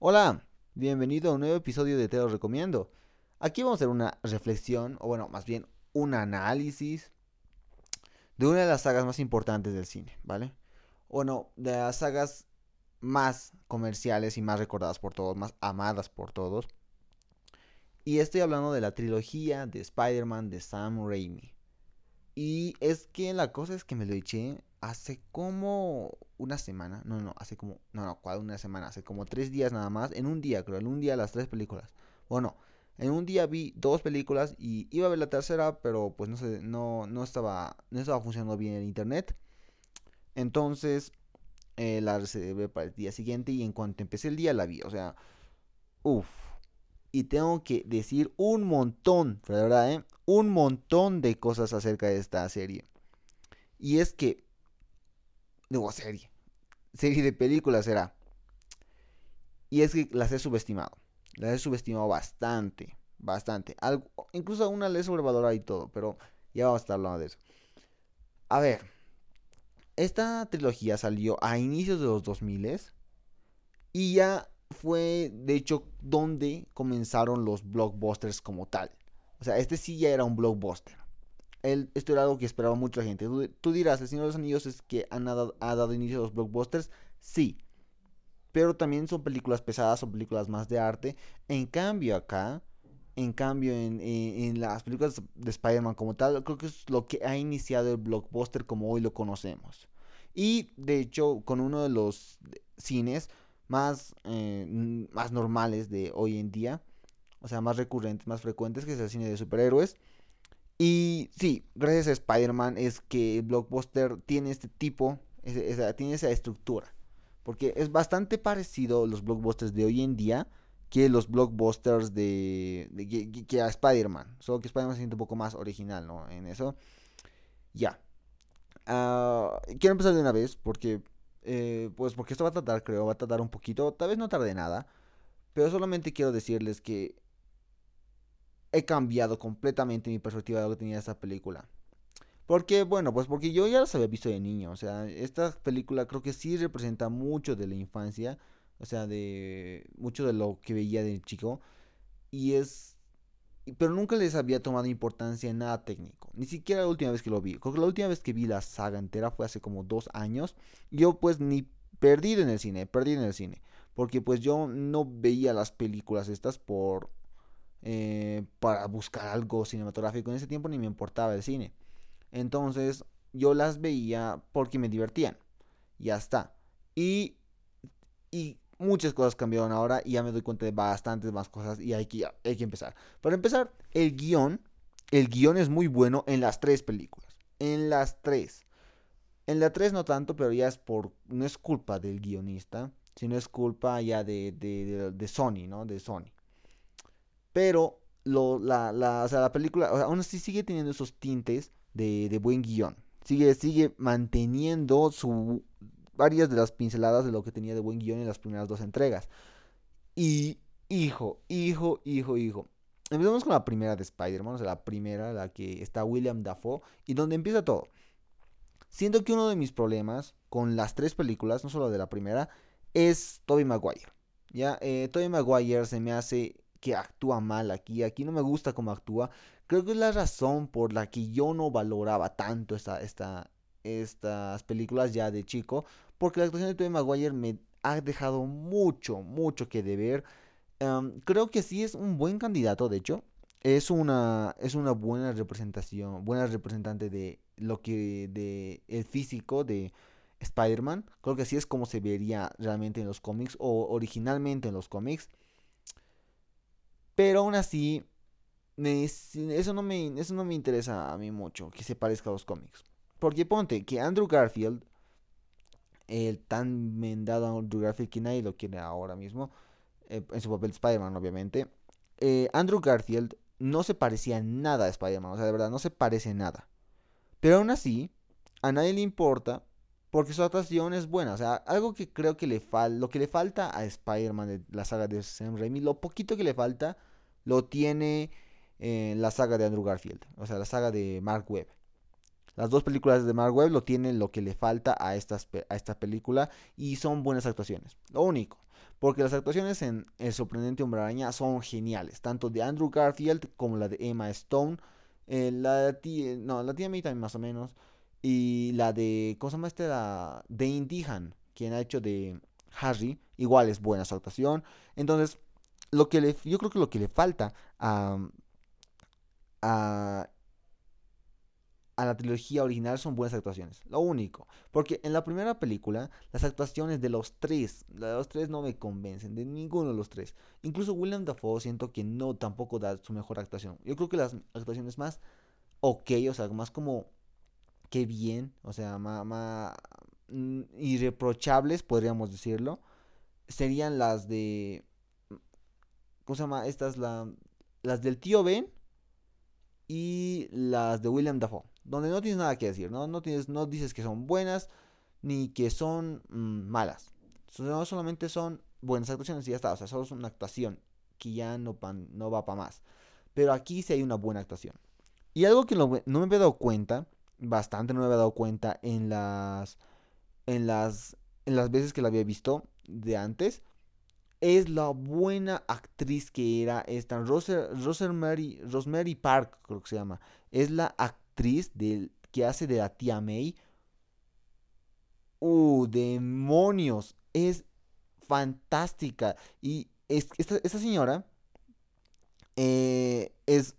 Hola, bienvenido a un nuevo episodio de Te lo recomiendo. Aquí vamos a hacer una reflexión, o bueno, más bien un análisis de una de las sagas más importantes del cine, ¿vale? Bueno, de las sagas más comerciales y más recordadas por todos, más amadas por todos. Y estoy hablando de la trilogía de Spider-Man de Sam Raimi. Y es que la cosa es que me lo eché hace como una semana. No, no, hace como. No, no, ¿cuál una semana? Hace como tres días nada más. En un día, creo. En un día las tres películas. Bueno, en un día vi dos películas y iba a ver la tercera, pero pues no sé, no, no estaba. No estaba funcionando bien el internet. Entonces. Eh, la reservé para el día siguiente. Y en cuanto empecé el día la vi. O sea. Uff y tengo que decir un montón, ¿verdad? Eh? Un montón de cosas acerca de esta serie. Y es que, digo, serie, serie de películas será. Y es que las he subestimado. Las he subestimado bastante, bastante. Algo, incluso una la he sobrevalorado y todo, pero ya vamos a estar hablando de eso. A ver, esta trilogía salió a inicios de los 2000 y ya fue de hecho donde comenzaron los blockbusters como tal. O sea, este sí ya era un blockbuster. El, esto era algo que esperaba mucha gente. Tú, dirás, El Señor de los Anillos es que ha dado inicio a los blockbusters. Sí. Pero también son películas pesadas, son películas más de arte. En cambio acá, en cambio en, en las películas de Spider-Man como tal, creo que es lo que ha iniciado el blockbuster como hoy lo conocemos. Y de hecho, con uno de los cines más, eh, más normales de hoy en día. O sea, más recurrentes, más frecuentes, que es el cine de superhéroes. Y sí, gracias a Spider-Man es que el blockbuster tiene este tipo, tiene esa estructura. Porque es bastante parecido los blockbusters de hoy en día que los blockbusters de, que, a Spider-Man. Solo que Spider-Man se siente un poco más original, ¿no? En eso. Ya. Ah, quiero empezar de una vez porque eh, pues porque esto va a tardar, creo, va a tardar un poquito, tal vez no tarde nada, pero solamente quiero decirles que he cambiado completamente mi perspectiva de lo que tenía esta película. Porque, bueno, pues porque yo ya las había visto de niño, o sea, esta película creo que sí representa mucho de la infancia, o sea, de mucho de lo que veía de chico, y es pero nunca les había tomado importancia en nada técnico. Ni siquiera la última vez que lo vi. Creo que la última vez que vi la saga entera fue hace como dos años. Yo pues ni perdido en el cine, perdido en el cine. Porque pues yo no veía las películas estas por... Eh, para buscar algo cinematográfico. En ese tiempo ni me importaba el cine. Entonces yo las veía porque me divertían. Ya está. Y... Y muchas cosas cambiaron ahora y ya me doy cuenta de bastantes más cosas y hay que, hay que empezar. Para empezar, el guion, el guion es muy bueno en las tres películas. En las tres. En la tres no tanto, pero ya es por, no es culpa del guionista, sino es culpa ya de, de, de, Sony, ¿no? De Sony. Pero lo, la, la, o sea, la película, aún así sigue teniendo esos tintes de, de buen guion. Sigue, sigue manteniendo su varias de las pinceladas de lo que tenía de buen guion en las primeras dos entregas. Y, hijo, hijo, hijo, hijo. Empezamos con la primera de Spider-Man, o sea, la primera, la que está William Dafoe, y donde empieza todo. Siento que uno de mis problemas con las tres películas, no solo de la primera, es Tobey Maguire. Ya, eh, Tobey Maguire se me hace que actúa mal aquí, aquí no me gusta cómo actúa. Creo que es la razón por la que yo no valoraba tanto esta, esta, estas películas ya de chico, porque la actuación de Tobey Maguire me ha dejado mucho, mucho que deber. Creo que sí es un buen candidato, de hecho. Es una, es una buena representación, buena representante de lo que, de el físico de Spider-Man. Creo que sí es como se vería realmente en los cómics o originalmente en los cómics. Pero aún así, eso, no me, eso no me interesa a mí mucho, que se parezca a los cómics. Porque ponte que Andrew Garfield el tan mendado Andrew Garfield que nadie lo quiere ahora mismo, eh, en su papel de Spider-Man obviamente. Eh, Andrew Garfield no se parecía nada a Spider-Man, o sea, de verdad, no se parece nada. Pero aún así, a nadie le importa porque su actuación es buena. O sea, algo que creo que le falta, lo que le falta a Spider-Man de la saga de Sam Raimi, lo poquito que le falta, lo tiene en la saga de Andrew Garfield, o sea, la saga de Mark Webb. Las dos películas de Mark Webb lo tienen lo que le falta a, estas, a esta película y son buenas actuaciones. Lo único. Porque las actuaciones en El sorprendente hombre araña son geniales. Tanto de Andrew Garfield como la de Emma Stone. Eh, la de no, la tía May también más o menos. Y la de, ¿cómo se llama este? La Dane Dehan, quien ha hecho de Harry. Igual es buena su actuación. Entonces, lo que le, yo creo que lo que le falta a, a la trilogía original son buenas actuaciones. Lo único. Porque en la primera película, las actuaciones de los tres, de los tres no me convencen, de ninguno de los tres. Incluso William Dafoe siento que no tampoco da su mejor actuación. Yo creo que las actuaciones más ok, o sea, más como que bien, o sea, más, mm, irreprochables, podríamos decirlo, serían las de ¿Cómo se llama? Estas, la, las del tío Ben y las de William Dafoe. Donde no tienes nada que decir, ¿no? No, tienes, no dices que son buenas ni que son mm, malas. No solamente son buenas actuaciones y ya está. O sea, solo es una actuación que ya no, no va para más. Pero aquí sí hay una buena actuación. Y algo que no, me había dado cuenta, bastante no me había dado cuenta en las, en las, en las veces que la había visto de antes, es la buena actriz que era esta Rosemary, Rosemary Park, creo que se llama. Es la actriz del, que hace de la tía May. ¡Uh, demonios! Es fantástica. Y esta, señora eh, es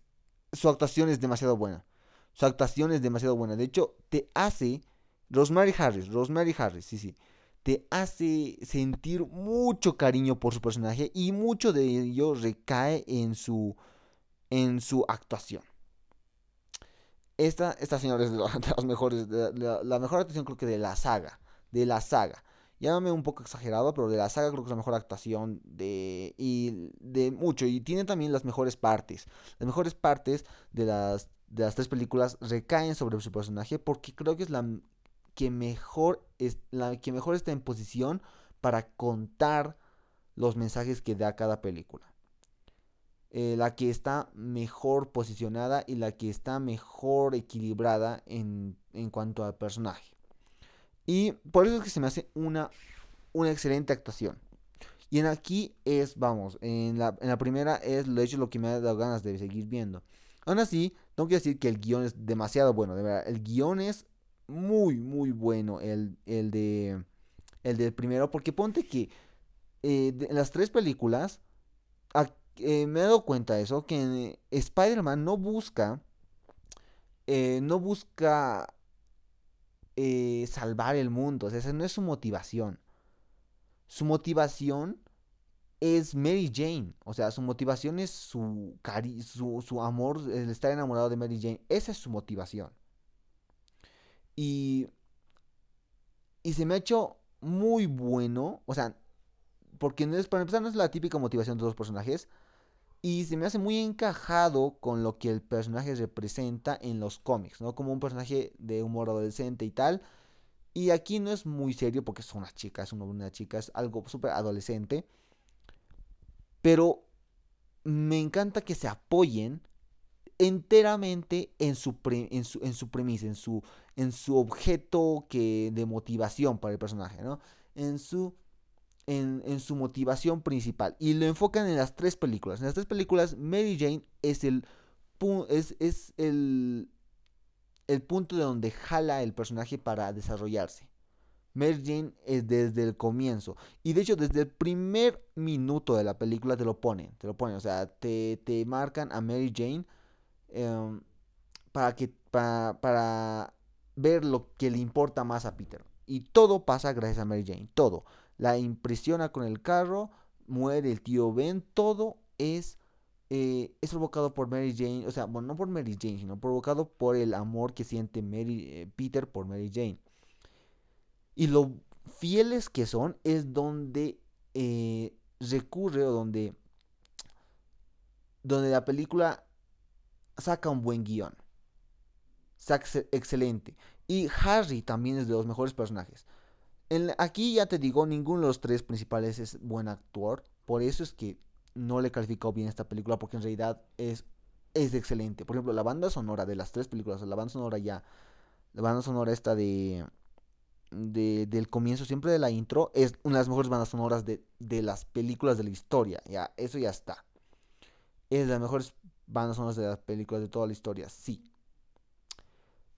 su actuación es demasiado buena. Su actuación es demasiado buena. De hecho, te hace Rosemary Harris, Rosemary Harris, sí, sí te hace sentir mucho cariño por su personaje y mucho de ello recae en su, en su actuación. Esta, esta señora es de, las mejores, la, mejor actuación creo que de la saga, de la saga. Llámame un poco exagerado, pero de la saga creo que es la mejor actuación de y de mucho y tiene también las mejores partes. Las mejores partes de las de las tres películas recaen sobre su personaje porque creo que es la que mejor, es, la que mejor está en posición para contar los mensajes que da cada película. Eh, la que está mejor posicionada y la que está mejor equilibrada en, en, cuanto al personaje. Y por eso es que se me hace una, una excelente actuación. Y en aquí es, vamos, en la, en la primera es de hecho lo que me ha dado ganas de seguir viendo. Aún así, tengo que decir que el guion es demasiado bueno, de verdad. El guion es muy, muy bueno el, el de el del primero. Porque ponte que eh, en las tres películas eh, me he dado cuenta de eso. Que Spider-Man no busca. Eh, no busca salvar el mundo. O sea, esa no es su motivación. Su motivación es Mary Jane. O sea, su motivación es su, su, su amor, el estar enamorado de Mary Jane. Esa es su motivación. Y, y se me ha hecho muy bueno. O sea, porque no es, para empezar no es la típica motivación de los personajes. Y se me hace muy encajado con lo que el personaje representa en los cómics, ¿no? Como un personaje de humor adolescente y tal. Y aquí no es muy serio porque es una chica, es una chica, es algo súper adolescente. Pero me encanta que se apoyen enteramente en su, en su, en su premisa, en su, en su objeto que, de motivación para el personaje, ¿no? En su, en, su motivación principal. Y lo enfocan en las tres películas. En las tres películas, Mary Jane es el, es, es el, el punto de donde jala el personaje para desarrollarse. Mary Jane es desde el comienzo. Y de hecho, desde el primer minuto de la película te lo ponen. Te lo ponen. O sea, te, te marcan a Mary Jane Em, para, que, para, para ver lo que le importa más a Peter. Y todo pasa gracias a Mary Jane, todo. La impresiona con el carro, muere el tío Ben, todo es, eh, es provocado por Mary Jane, o sea, bueno, no por Mary Jane, sino provocado por el amor que siente eh, Peter por Mary Jane. Y lo fieles que son es donde eh, recurre o donde, donde la película saca un buen guion. Saca excelente. Y Harry también es de los mejores personajes. Aquí ya te digo, ninguno de los tres principales es buen actor. Por eso es que no le calificó bien esta película, porque en realidad es, es excelente. Por ejemplo, la banda sonora de las tres películas, la banda sonora ya la banda sonora esta de, de, del comienzo, siempre de la intro, es una de las mejores bandas sonoras de, de las películas de la historia. Ya, eso ya está. Es de las mejores bandas sonoras de las películas de toda la historia, sí.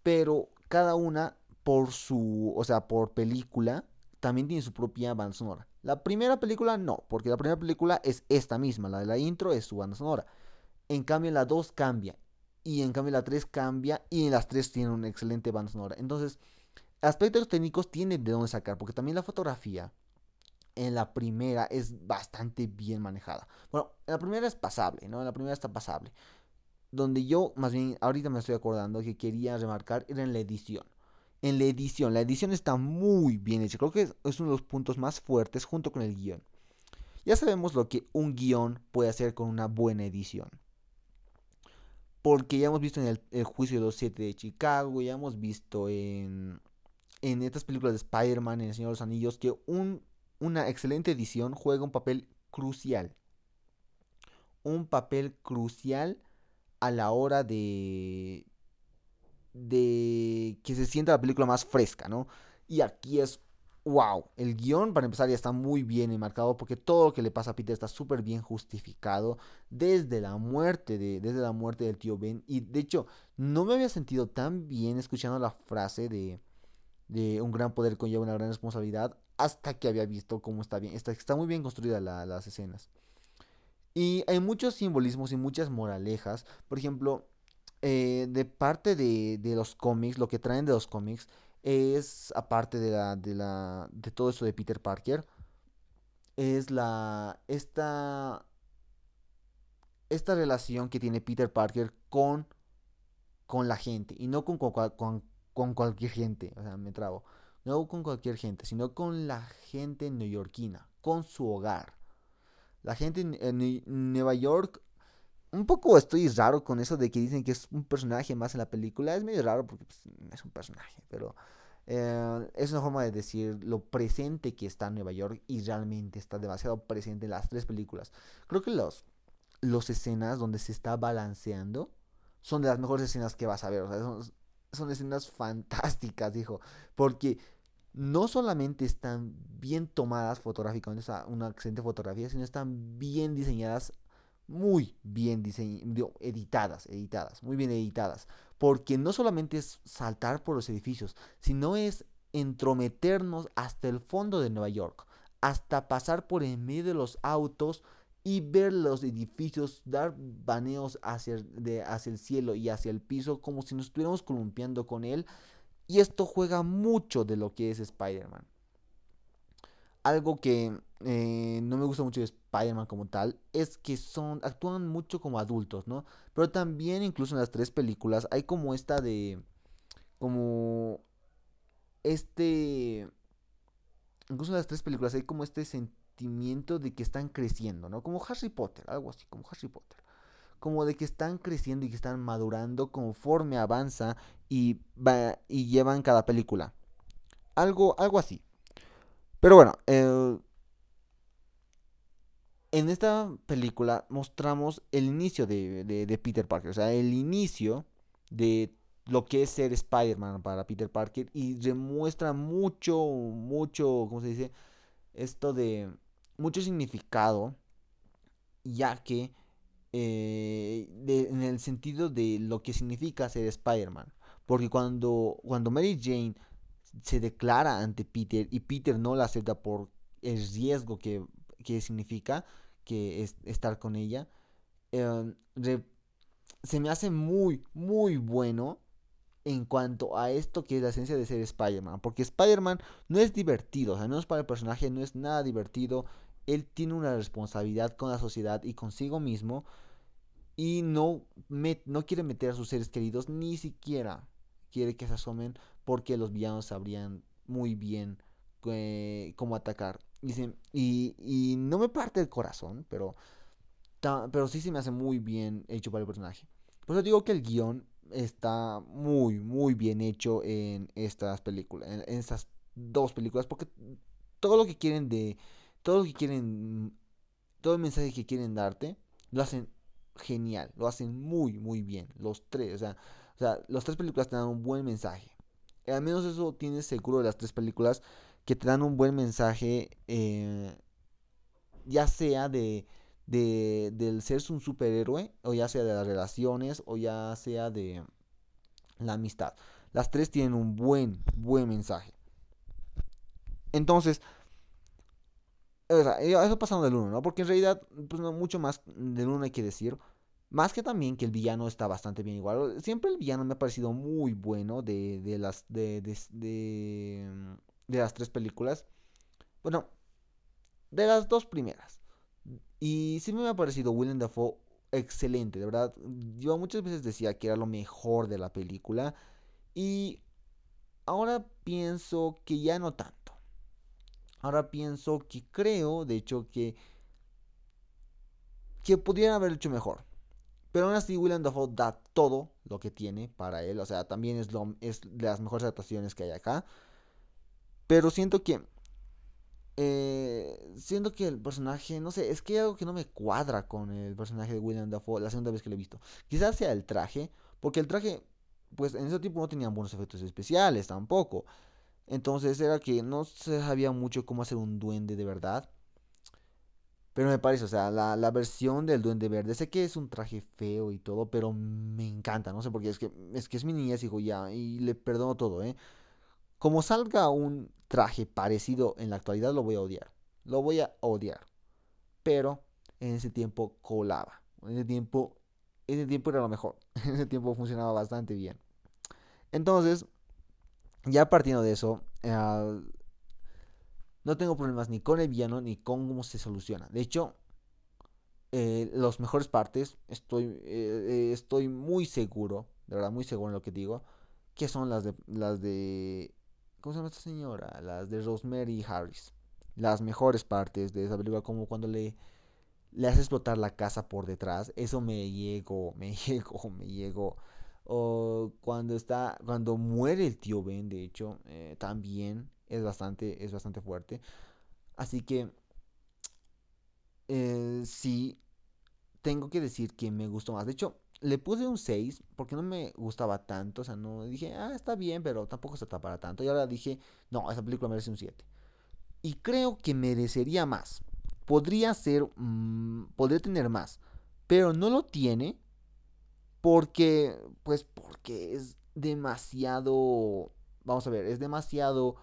Pero cada una por su, o sea, por película, también tiene su propia banda sonora. La primera película no, porque la primera película es esta misma, la de la intro es su banda sonora. En cambio, la 2 cambia. Y en cambio, la 3 cambia. Y en las 3 tiene una excelente banda sonora. Entonces, aspectos técnicos tienen de dónde sacar. Porque también la fotografía en la primera es bastante bien manejada. Bueno, en la primera es pasable, ¿no? En la primera está pasable. Donde yo, más bien, ahorita me estoy acordando que quería remarcar era en la edición. En la edición, la edición está muy bien hecha. Creo que es uno de los puntos más fuertes junto con el guion. Ya sabemos lo que un guion puede hacer con una buena edición. Porque ya hemos visto en el, juicio de los siete de Chicago, ya hemos visto en, en estas películas de Spider-Man, en El Señor de los Anillos, que un, una excelente edición juega un papel crucial. Un papel crucial a la hora de, de que se sienta la película más fresca, ¿no? Y aquí es wow, el guion para empezar ya está muy bien enmarcado porque todo lo que le pasa a Peter está súper bien justificado desde la muerte de desde la muerte del tío Ben. Y de hecho no me había sentido tan bien escuchando la frase de de un gran poder conlleva una gran responsabilidad hasta que había visto cómo está bien está, está muy bien construida las escenas. Y hay muchos simbolismos y muchas moralejas. Por ejemplo eh, de parte de, de los cómics lo que traen de los cómics es, aparte de, la, de, la, de todo eso de Peter Parker, es la, esta, esta relación que tiene Peter Parker con, con la gente, y no con, con, con cualquier gente, o sea, me trago, no con cualquier gente, sino con la gente neoyorquina, con su hogar. La gente en, Nueva York un poco estoy raro con eso de que dicen que es un personaje más en la película. Es medio raro porque pues, es un personaje, pero eh, es una forma de decir lo presente que está en Nueva York y realmente está demasiado presente en las tres películas. Creo que los, los escenas donde se está balanceando son de las mejores escenas que vas a ver. son, escenas fantásticas, dijo, porque no solamente están bien tomadas fotográficamente, o sea, una excelente fotografía, sino están bien diseñadas muy bien diseñadas, editadas, editadas, muy bien editadas. Porque no solamente es saltar por los edificios, sino es entrometernos hasta el fondo de Nueva York, hasta pasar por en medio de los autos y ver los edificios, dar baneos hacia, de, hacia el cielo y hacia el piso como si nos estuviéramos columpiando con él. Y esto juega mucho de lo que es Spider-Man algo que eh, no me gusta mucho de Spider-Man como tal es que son actúan mucho como adultos, ¿no? Pero también incluso en las tres películas hay como esta de como este incluso en las tres películas hay como este sentimiento de que están creciendo, ¿no? Como Harry Potter, algo así, como Harry Potter. Como de que están creciendo y que están madurando conforme avanza y, va, y llevan cada película. Algo, algo así. Pero bueno, en esta película mostramos el inicio de, Peter Parker, o sea, el inicio de lo que es ser Spider-Man para Peter Parker y demuestra mucho, mucho, ¿cómo se dice? Esto de mucho significado, ya que eh, en el sentido de lo que significa ser Spider-Man. Porque cuando, cuando Mary Jane se declara ante Peter y Peter no la acepta por el riesgo que, significa que es estar con ella, em, se me hace muy, muy bueno en cuanto a esto que es la esencia de ser Spider-Man. Porque Spider-Man no es divertido, o sea, no es para el personaje, no es nada divertido. Él tiene una responsabilidad con la sociedad y consigo mismo. Y no, no quiere meter a sus seres queridos, ni siquiera quiere que se asomen porque los villanos sabrían muy bien cómo atacar. Y, y, no me parte el corazón, pero, pero sí se me hace muy bien hecho para el personaje. Por eso digo que el guion está muy, muy bien hecho en estas películas, en, en estas dos películas, porque todo lo que quieren de, todo lo que quieren, todo el mensaje que quieren darte, lo hacen genial, lo hacen muy, muy bien, los tres, o sea, o sea, las tres películas te dan un buen mensaje. Al menos eso tienes seguro de las tres películas, que te dan un buen mensaje, eh, ya sea de, de, del ser un superhéroe, o ya sea de las relaciones, o ya sea de la amistad. Las tres tienen un buen, buen mensaje. Entonces, eso pasando del 1, ¿no? Porque en realidad, pues no mucho más del 1 hay que decir. Más que también que el villano está bastante bien igual. Siempre el villano me ha parecido muy bueno de, de las de, de, de, las tres películas. Bueno, de las dos primeras. Y sí me ha parecido Willem Dafoe excelente, de verdad. Yo muchas veces decía que era lo mejor de la película. Y ahora pienso que ya no tanto. Ahora pienso que creo, de hecho, que que pudieran haber hecho mejor. Pero aún así, William Dafoe da todo lo que tiene para él. O sea, también es de las mejores actuaciones que hay acá. Pero siento que. Eh, siento que el personaje, no sé, es que hay algo que no me cuadra con el personaje de William Dafoe la segunda vez que lo he visto. Quizás sea el traje, porque el traje, pues en ese tiempo no tenían buenos efectos especiales tampoco. Entonces era que no se sabía mucho cómo hacer un duende de verdad. Pero me parece, o sea, la, versión del Duende Verde, sé que es un traje feo y todo, pero me encanta, no sé por qué, es que es, que es mi niñez, hijo, ya, y le perdono todo, ¿eh? Como salga un traje parecido en la actualidad, lo voy a odiar, lo voy a odiar. Pero en ese tiempo colaba, en ese tiempo, en ese tiempo era lo mejor, en ese tiempo funcionaba bastante bien. Entonces, ya partiendo de eso, eh, no tengo problemas ni con el villano ni con cómo se soluciona. De hecho, eh, las mejores partes, estoy, eh, eh, estoy muy seguro, de verdad muy seguro en lo que digo, que son las de, las de, ¿cómo se llama esta señora? Las de Rosemary Harris. Las mejores partes de esa película, como cuando le, le hace explotar la casa por detrás, eso me llegó, me llegó, me llegó. O cuando está, cuando muere el tío Ben, de hecho, también es bastante, es bastante fuerte. Así que eh, sí, tengo que decir que me gustó más. De hecho, le puse un 6 porque no me gustaba tanto. O sea, no dije, ah, está bien, pero tampoco está para tanto. Y ahora dije, no, esa película merece un 7. Y creo que merecería más. Podría ser, mm, podría tener más. Pero no lo tiene porque, pues, porque es demasiado, vamos a ver, es demasiado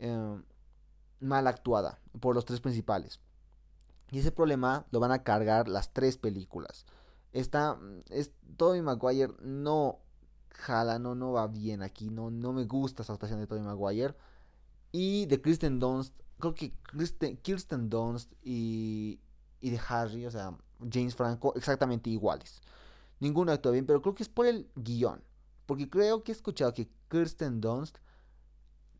Em, mal actuada por los tres principales. Y ese problema lo van a cargar las tres películas. Está, es, Tobey Maguire no jala, no, no va bien aquí. No, no me gusta esa actuación de Tobey Maguire. Y de Kristen Dunst, creo que Kristen, Kirsten Dunst y, y de Harry, o sea, James Franco, exactamente iguales. Ninguno actúa bien, pero creo que es por el guion. Porque creo que he escuchado que Kirsten Dunst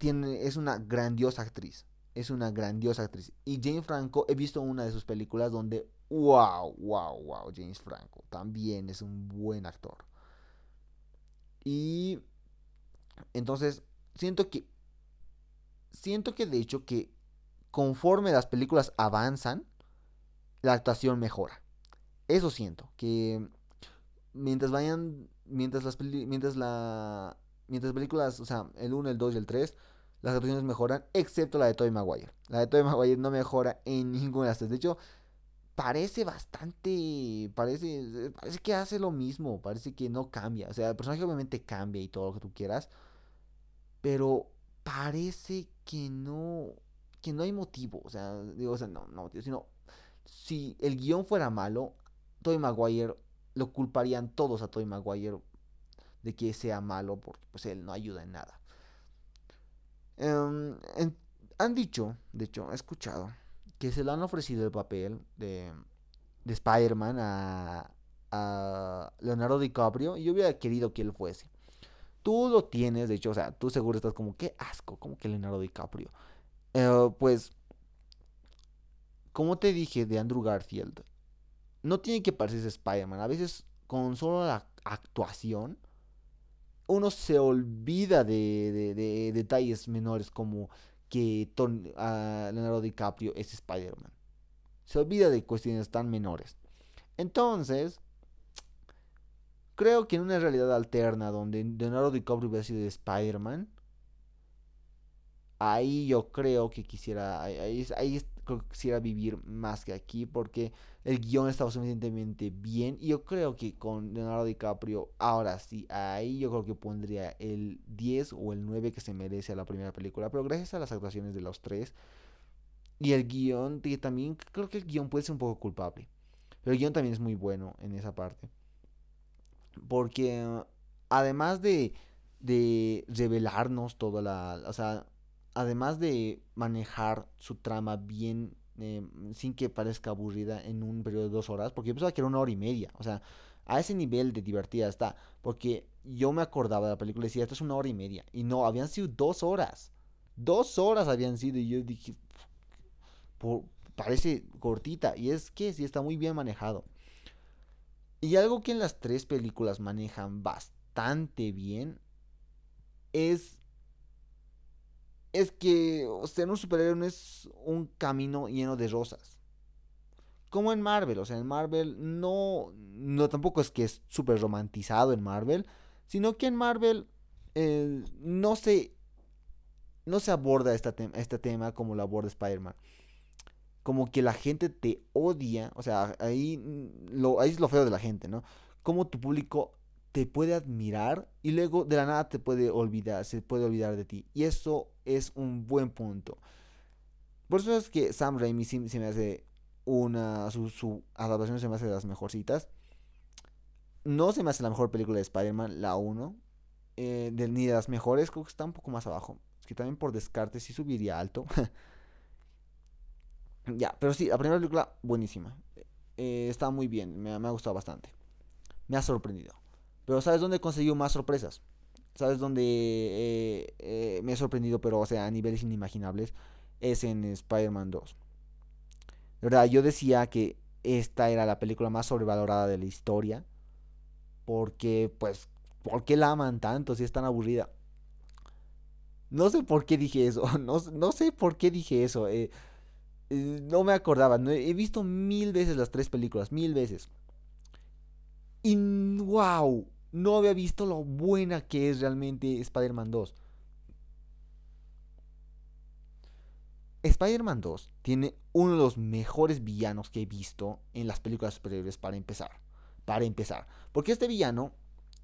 es una grandiosa actriz. Es una grandiosa actriz. Y James Franco, he visto una de sus películas donde, wow, wow, wow, James Franco también es un buen actor. Y entonces, siento que, siento que de hecho que conforme las películas avanzan, la actuación mejora. Eso siento, que mientras vayan, mientras las, mientras la, mientras películas, o sea, el 1, el 2 y el 3, las actuaciones mejoran, excepto la de Tobey Maguire. La de Tobey Maguire no mejora en ninguna de las tres. De hecho, parece bastante, parece, parece que hace lo mismo, parece que no cambia. O sea, el personaje obviamente cambia y todo lo que tú quieras, pero parece que no, que no hay motivo. O sea, digo, o sea, no, no, sino, si el guion fuera malo, Tobey Maguire lo culparían todos a Tobey Maguire de que sea malo porque pues él no ayuda en nada. Em, han dicho, de hecho, he escuchado, que se le han ofrecido el papel de, de Spider-Man a, Leonardo DiCaprio y yo hubiera querido que él fuese. Tú lo tienes, de hecho, o sea, tú seguro estás como, qué asco, como que Leonardo DiCaprio. Eh, pues, como te dije de Andrew Garfield, no tiene que parecerse Spider-Man. A veces, con solo la actuación, uno se olvida de, detalles menores como que Leonardo DiCaprio es Spider-Man. Se olvida de cuestiones tan menores. Entonces, creo que en una realidad alterna donde Leonardo DiCaprio hubiera sido Spider-Man, ahí yo creo que quisiera, ahí, ahí quisiera vivir más que aquí porque el guion estaba suficientemente bien y yo creo que con Leonardo DiCaprio, ahora sí, ahí yo creo que pondría el 10 o el 9 que se merece a la primera película, pero gracias a las actuaciones de los tres y el guion, que también creo que el guion puede ser un poco culpable, pero el guion también es muy bueno en esa parte. Porque además de, de revelarnos toda la, o sea, además de manejar su trama bien, eh, sin que parezca aburrida en un periodo de dos horas, porque yo pensaba que era una hora y media, o sea, a ese nivel de divertida está, porque yo me acordaba de la película y decía, esto es una hora y media, y no, habían sido dos horas, dos horas habían sido, y yo dije, parece cortita, y es que sí está muy bien manejado. Y algo que en las tres películas manejan bastante bien es es que ser un superhéroe no es un camino lleno de rosas. Como en Marvel, o sea, en Marvel no, no tampoco es que es súper romantizado en Marvel, sino que en Marvel eh, no se no se aborda este, este tema como lo aborda Spider-Man. Como que la gente te odia, o sea, ahí, lo, ahí es lo feo de la gente, ¿no? Como tu público te puede admirar y luego de la nada te puede olvidar, se puede olvidar de ti. Y eso es un buen punto. Por eso es que Sam Raimi se me hace una. Su, adaptación se me hace de las mejorcitas. No se me hace la mejor película de Spider-Man, la 1. Eh, ni de las mejores, creo que está un poco más abajo. Es que también por descarte sí subiría alto. ya, pero sí, la primera película, buenísima. Eh, está muy bien, me, ha gustado bastante. Me ha sorprendido. Pero ¿sabes dónde he conseguido más sorpresas? ¿Sabes dónde eh, eh, me he sorprendido, pero o sea, a niveles inimaginables? Es en Spider-Man 2. De verdad, yo decía que esta era la película más sobrevalorada de la historia. Porque, pues, ¿por qué la aman tanto si es tan aburrida? No sé por qué dije eso. No, sé por qué dije eso. Eh, no me acordaba. he visto mil veces las tres películas. Mil veces. Y wow no había visto lo buena que es realmente Spider-Man 2. Spider-Man 2 tiene uno de los mejores villanos que he visto en las películas superiores para empezar. Para empezar. Porque este villano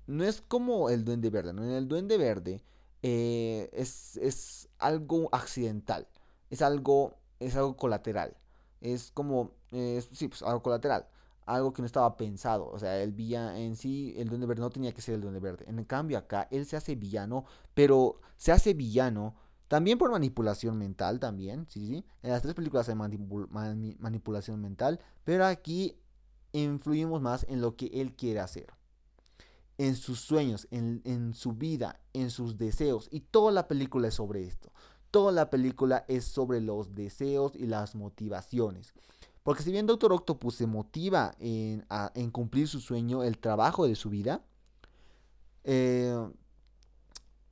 no es como el Duende Verde. En el Duende Verde eh, es, algo accidental. Es algo, es algo colateral. Es como, sí, pues algo colateral algo que no estaba pensado. O sea, el villano en sí, el Duende Verde no tenía que ser el Duende Verde. En cambio, acá él se hace villano, pero se hace villano también por manipulación mental, también, sí, sí. En las tres películas hay manipulación mental, pero aquí influimos más en lo que él quiere hacer. En sus sueños, en, en su vida, en sus deseos. Y toda la película es sobre esto. Toda la película es sobre los deseos y las motivaciones. Porque si bien Doctor Octopus se motiva en, cumplir su sueño, el trabajo de su vida, eh,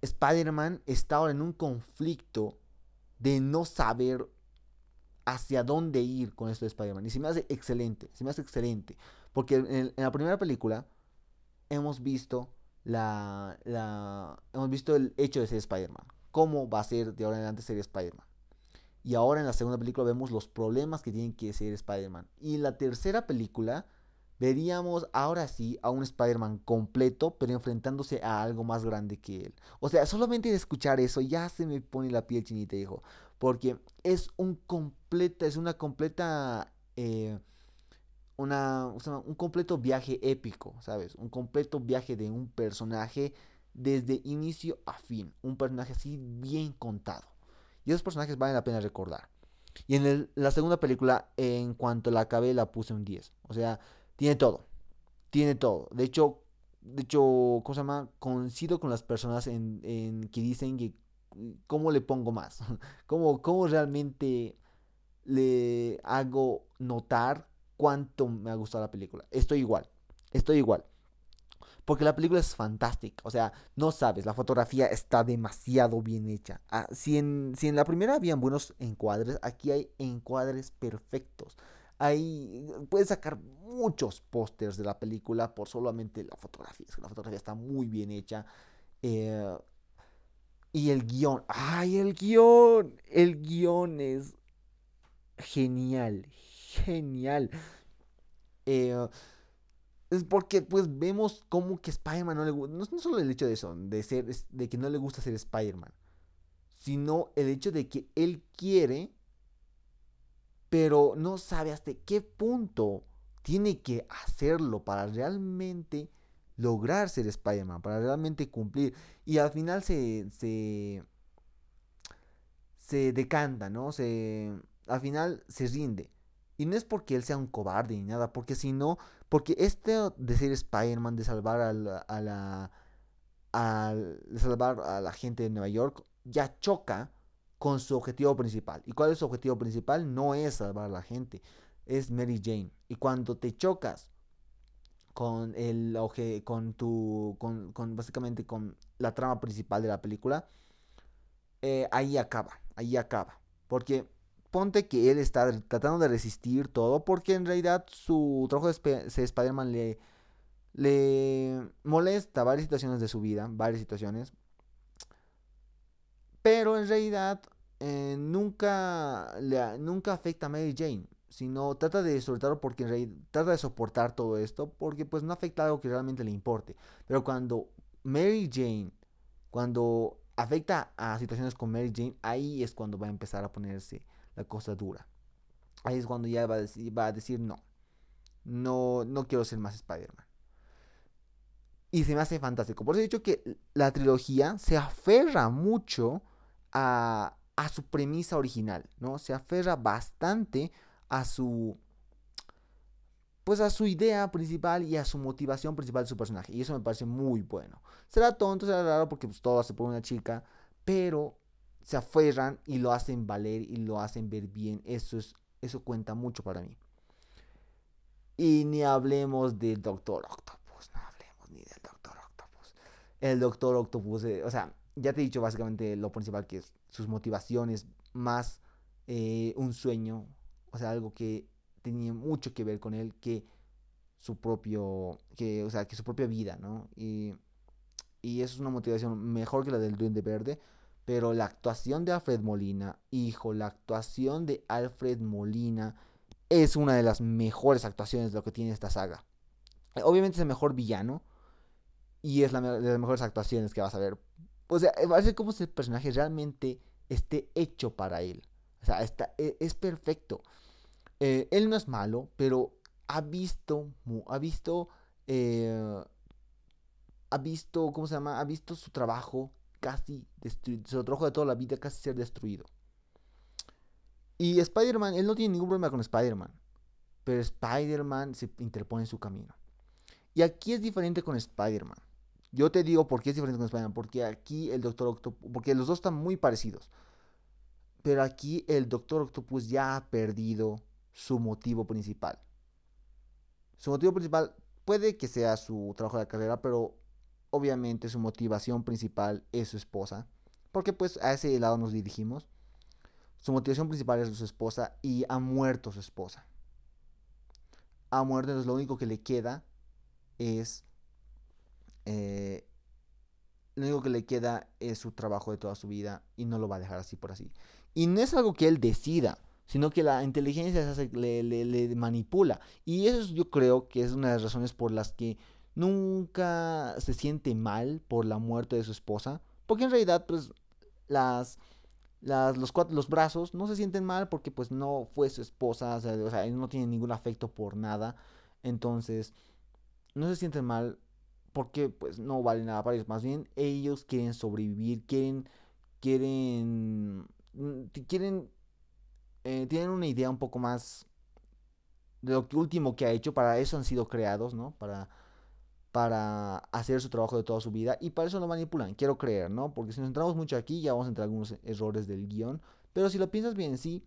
Spider-Man está ahora en un conflicto de no saber hacia dónde ir con esto de Spider-Man. Y se me hace excelente, se me hace excelente. Porque en, la primera película hemos visto la, hemos visto el hecho de ser Spider-Man. Cómo va a ser de ahora en adelante ser Spider-Man. Y ahora en la segunda película vemos los problemas que tiene que ser Spider-Man. Y en la tercera película veríamos ahora sí a un Spider-Man completo, pero enfrentándose a algo más grande que él. O sea, solamente de escuchar eso ya se me pone la piel chinita, hijo. Porque es un completa, es una completa... Eh, una, un completo viaje épico, ¿sabes? Un completo viaje de un personaje desde inicio a fin. Un personaje así bien contado. Y esos personajes valen la pena recordar. Y en la segunda película, en cuanto la acabé, la puse un 10. O sea, tiene todo. Tiene todo. De hecho, de hecho, ¿cómo se llama? Coincido con las personas en, que dicen que cómo le pongo más. ¿Cómo, ¿Cómo realmente le hago notar cuánto me ha gustado la película? Estoy igual. Estoy igual. Porque la película es fantástica. O sea, no sabes, la fotografía está demasiado bien hecha. Ah, si, en, si en la primera habían buenos encuadres, aquí hay encuadres perfectos. Ahí puedes sacar muchos pósters de la película por solamente la fotografía. Es que la fotografía está muy bien hecha. Eh, Y el guion, ay, el guion, el guion es genial, genial. Eh, es porque pues vemos como que Spider-Man no le gusta, no, no, solo el hecho de eso, de, ser, de que no le gusta ser Spider-Man, sino el hecho de que él quiere, pero no sabe hasta qué punto tiene que hacerlo para realmente lograr ser Spider-Man, para realmente cumplir. Y al final se, se, se decanta, ¿no? Se, al final se rinde. Y no es porque él sea un cobarde ni nada, porque si no, porque este de ser Spider-Man, de salvar a la, a la, de salvar a la gente de Nueva York, ya choca con su objetivo principal. ¿Y cuál es su objetivo principal? No es salvar a la gente, es Mary Jane. Y cuando te chocas con el con tu con, con, básicamente con la trama principal de la película eh, ahí acaba ahí acaba porque ponte que él está tratando de resistir todo porque en realidad su trabajo de Spider-Man le le molesta varias situaciones de su vida varias situaciones pero en realidad eh, nunca le, nunca afecta a Mary Jane sino trata de disfrutarlo porque en realidad trata de soportar todo esto porque pues no afecta a algo que realmente le importe. Pero cuando Mary Jane, cuando afecta a situaciones con Mary Jane, ahí es cuando va a empezar a ponerse la cosa dura. Ahí es cuando ya va a decir, no, no, no quiero ser más Spider-Man. Y se me hace fantástico. Por eso he dicho que la trilogía se aferra mucho a, a su premisa original, ¿no? Se aferra bastante a su pues a su idea principal y a su motivación principal de su personaje. Y eso me parece muy bueno. Será tonto, será raro porque pues, todo hace por una chica, pero se aferran y lo hacen valer y lo hacen ver bien. Eso, es, eso cuenta mucho para mí. Y ni hablemos del Doctor Octopus, no hablemos ni del Doctor Octopus. El Doctor Octopus, eh, o sea, ya te he dicho básicamente lo principal que sus motivaciones, más eh, un sueño, o sea, algo que tenía mucho que ver con él que su propio, que, o sea, que su propia vida, ¿no? Y, y eso es una motivación mejor que la del Duende Verde, pero la actuación de Alfred Molina, hijo, la actuación de Alfred Molina es una de las mejores actuaciones de lo que tiene esta saga. Obviamente es el mejor villano y es la de las mejores actuaciones que vas a ver. O sea, a ser como si el personaje realmente esté hecho para él. O sea, está, e, es perfecto. Eh, él no es malo, pero ha visto, ha visto, eh, ha visto, ¿cómo se llama? Ha visto su trabajo casi destruido, su trabajo de toda la vida casi ser destruido. Y Spider-Man, él no tiene ningún problema con Spider-Man, pero Spider-Man se interpone en su camino. Y aquí es diferente con Spider-Man. Yo te digo por qué es diferente con Spider-Man, porque aquí el Doctor Octopus, porque los dos están muy parecidos. Pero aquí el Doctor Octopus ya ha perdido su motivo principal. Su motivo principal puede que sea su trabajo de carrera, pero obviamente su motivación principal es su esposa, porque pues a ese lado nos dirigimos. Su motivación principal es su esposa y ha muerto su esposa. Ha muerto, entonces lo único que le queda es... Eh, lo único que le queda es su trabajo de toda su vida y no lo va a dejar así por así. Y no es algo que él decida sino que la inteligencia le, le, manipula. Y eso yo creo que es una de las razones por las que nunca se siente mal por la muerte de su esposa, porque en realidad pues las, las los, cuatro, los brazos no se sienten mal porque pues no fue su esposa, o sea, o no tienen ningún afecto por nada, entonces no se sienten mal porque pues no vale nada para ellos, más bien ellos quieren sobrevivir, quieren quieren mm, quieren eh, tienen una idea un poco más de lo último que ha hecho, para eso han sido creados, ¿no? Para, para hacer su trabajo de toda su vida y para eso lo manipulan, quiero creer, ¿no? Porque si nos centramos mucho aquí ya vamos a entrar algunos errores del guion, pero si lo piensas bien, sí,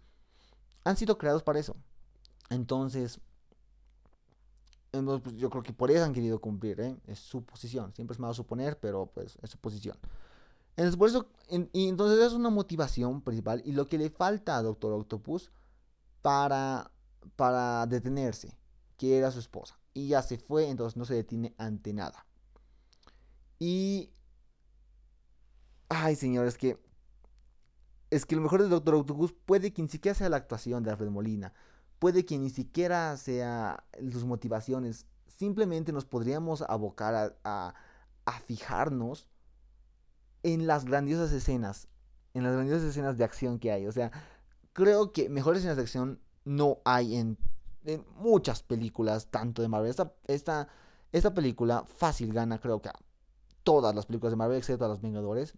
han sido creados para eso. Entonces, pues, yo creo que por eso han querido cumplir, ¿eh? Es su posición, siempre es malo suponer, pero pues es su posición. Entonces, por eso, y entonces es una motivación principal y lo que le falta a Doctor Octopus para, para detenerse, que era su esposa. Y ya se fue, entonces no se detiene ante nada. Y Ay, señor, es que. Es que lo mejor de Doctor Octopus puede que ni siquiera sea la actuación de Alfred Molina. Puede que ni siquiera sea sus motivaciones. Simplemente nos podríamos abocar a, a fijarnos en las grandiosas escenas. En las grandiosas escenas de acción que hay. O sea, creo que mejores escenas de acción no hay en, muchas películas, tanto de Marvel. Esta, esta, esta película fácil gana, creo que a todas las películas de Marvel, excepto a los Vengadores.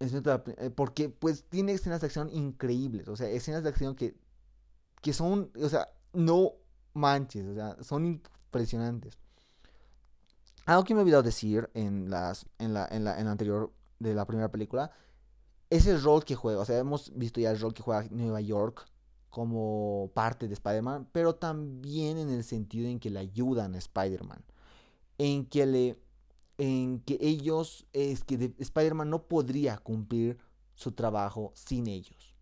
Eh, porque pues tiene escenas de acción increíbles, o sea, escenas de acción que, que son, o sea, no manches, o sea, son impresionantes. Algo que me he olvidado decir en, las, en, la, en, la, en la anterior de la primera película es el rol que juega. O sea, hemos visto ya el rol que juega Nueva York como parte de Spider-Man, pero también en el sentido en que le ayudan a Spider-Man. En que le en que ellos es que Spider-Man no podría cumplir su trabajo sin ellos.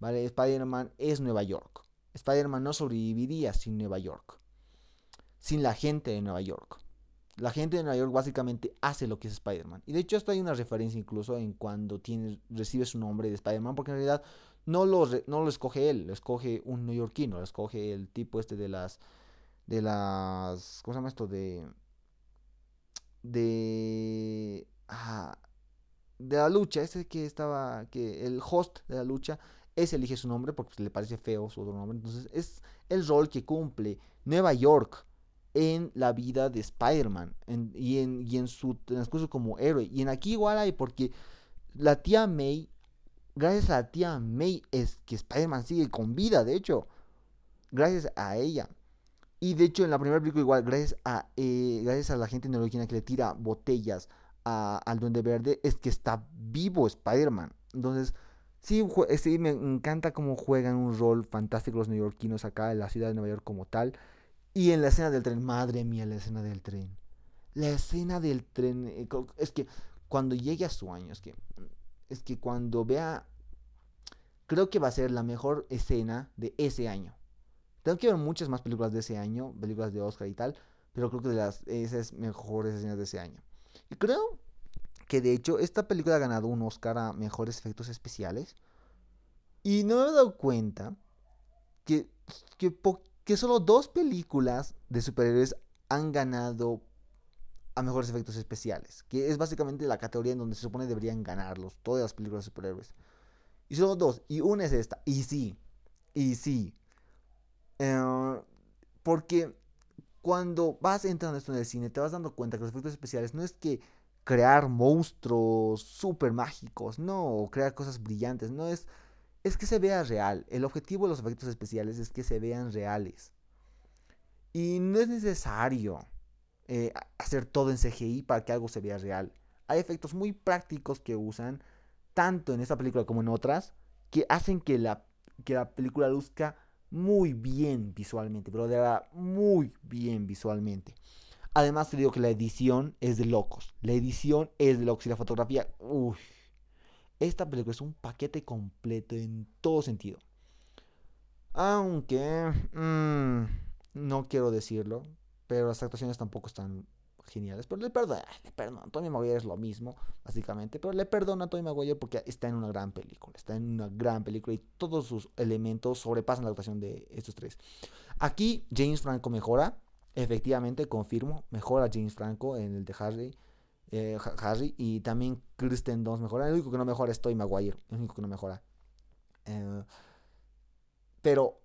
Spider-Man es Nueva York. Spider-Man no sobreviviría sin Nueva York. Sin la gente de Nueva York. La gente de Nueva York básicamente hace lo que es Spider-Man. Y de hecho esto hay una referencia incluso en cuando tiene, recibe su nombre de Spider-Man, porque en realidad no lo, no lo escoge él, lo escoge un neoyorquino, lo escoge el tipo este de las... De las... ¿Cómo se llama esto? De... De... Ah, de la lucha, ese que estaba... que El host de la lucha, ese elige su nombre porque le parece feo su otro nombre. Entonces es el rol que cumple Nueva York en la vida de Spider-Man y, en, y en su transcurso como héroe. Y en aquí igual hay porque la tía May, gracias a la tía May es que Spider-Man sigue con vida, de hecho. Gracias a ella. Y de hecho en la primera película igual, gracias a, eh, gracias a la gente neoyorquina que le tira botellas al Duende Verde, es que está vivo Spider-Man. Entonces, sí, sí, me encanta cómo juegan un rol fantástico los neoyorquinos acá en la ciudad de Nueva York como tal. Y en la escena del tren, madre mía, la escena del tren. La escena del tren, eh, es que cuando llegue a su año, es que, es que cuando vea, creo que va a ser la mejor escena de ese año. Tengo que ver muchas más películas de ese año, películas de Oscar y tal, pero creo que de las esas mejores escenas de ese año. Y creo que de hecho esta película ha ganado un Oscar a mejores efectos especiales. Y no me he dado cuenta que, que que solo dos películas de superhéroes han ganado a mejores efectos especiales, que es básicamente la categoría en donde se supone deberían ganarlos todas las películas de superhéroes. Y solo dos, y una es esta, y sí, y sí. Eh, porque cuando vas entrando esto en el cine, te vas dando cuenta que los efectos especiales no es que crear monstruos super mágicos, no, o crear cosas brillantes, no es es que se vea real. El objetivo de los efectos especiales es que se vean reales. Y no es necesario eh, hacer todo en CGI para que algo se vea real. Hay efectos muy prácticos que usan, tanto en esta película como en otras, que hacen que la, que la película luzca muy bien visualmente, pero de verdad muy bien visualmente. Además te digo que la edición es de locos. La edición es de locos y la fotografía, uy, esta película es un paquete completo en todo sentido. Aunque mm, no quiero decirlo, pero las actuaciones tampoco están geniales. Pero le perdono, le perdono. Tony Maguire es lo mismo, básicamente. Pero le perdono a Tony Maguire porque está en una gran película. Está en una gran película y todos sus elementos sobrepasan la actuación de estos tres. Aquí James Franco mejora. Efectivamente, confirmo, mejora James Franco en el de Harry eh, Harry y también Kristen Dunst mejora. El único que no mejora es Toy Maguire, el único que no mejora. Eh, pero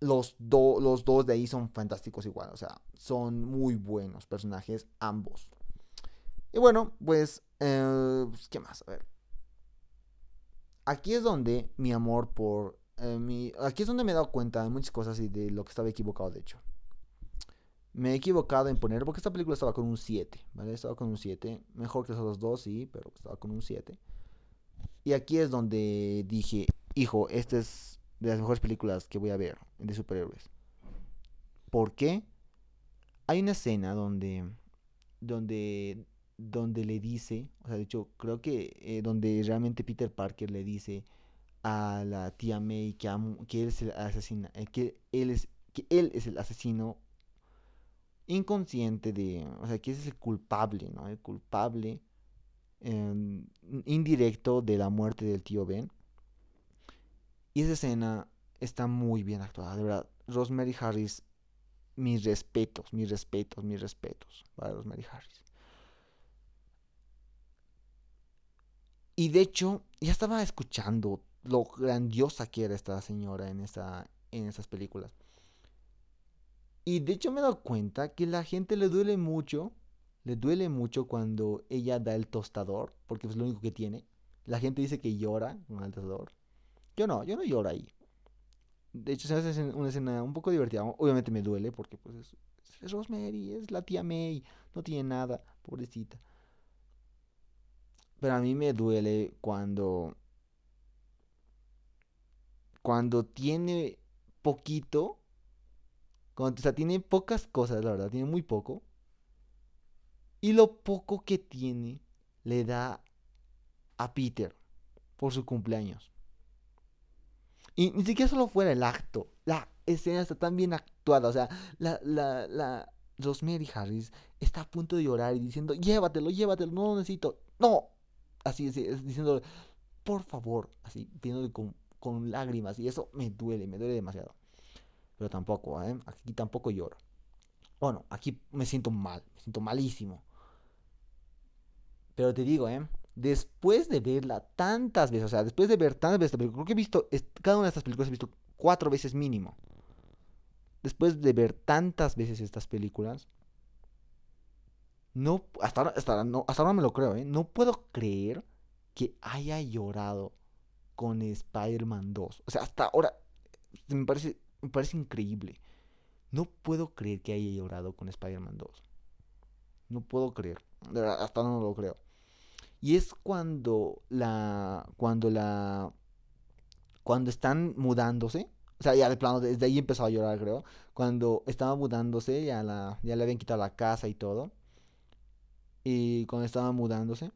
los, los dos de ahí son fantásticos igual, o sea, son muy buenos personajes ambos. Y bueno, pues, eh, pues, ¿qué más? A ver. Aquí es donde mi amor por... mi, aquí es donde me he dado cuenta de muchas cosas y de lo que estaba equivocado, de hecho. Me he equivocado en poner, porque esta película estaba con un 7, ¿vale? Estaba con un 7. Mejor que esos dos, sí, pero estaba con un 7. Y aquí es donde dije, hijo, esta es de las mejores películas que voy a ver de superhéroes. ¿Por qué? Hay una escena donde, donde, donde le dice, o sea, de hecho, creo que eh, donde realmente Peter Parker le dice a la tía May que, él es el asesino, eh, que él es, que él es el asesino inconsciente de, o sea, que es el culpable, ¿no? El culpable em, indirecto de la muerte del tío Ben. Y esa escena está muy bien actuada, de verdad. Rosemary Harris, mis respetos, mis respetos, mis respetos para Rosemary Harris. Y de hecho, ya estaba escuchando lo grandiosa que era esta señora en, esta, en estas películas. Y de hecho me he dado cuenta que la gente le duele mucho, le duele mucho cuando ella da el tostador, porque es lo único que tiene. La gente dice que llora con el tostador. Yo no, yo no lloro ahí. De hecho, se hace una escena un poco divertida. Obviamente me duele porque pues es, es Rosemary, es la tía May, no tiene nada, pobrecita. Pero a mí me duele cuando. Cuando tiene poquito. Cuando, o sea, tiene pocas cosas, la verdad, tiene muy poco. Y lo poco que tiene le da a Peter por su cumpleaños. Y ni siquiera solo fuera el acto. La escena está tan bien actuada. O sea, la, la, la Rosemary Harris está a punto de llorar y diciendo, llévatelo, llévatelo, no lo necesito. No, así, así diciendo, por favor, así, pidiéndole con, con lágrimas. Y eso me duele, me duele demasiado. Pero tampoco, ¿eh? Aquí tampoco lloro. Bueno, aquí me siento mal, me siento malísimo. Pero te digo, ¿eh? Después de verla tantas veces, o sea, después de ver tantas veces esta película, creo que he visto, cada una de estas películas he visto cuatro veces mínimo. Después de ver tantas veces estas películas, no, hasta ahora, hasta, no, hasta ahora me lo creo, ¿eh? No puedo creer que haya llorado con Spider-Man 2. O sea, hasta ahora me parece, me parece increíble. No puedo creer que haya llorado con Spider-Man 2. No puedo creer. hasta ahora no lo creo. Y es cuando la. Cuando la. Cuando están mudándose. O sea, ya de plano, desde ahí empezó a llorar, creo. Cuando estaba mudándose, ya, la, ya le habían quitado la casa y todo. Y cuando estaba mudándose.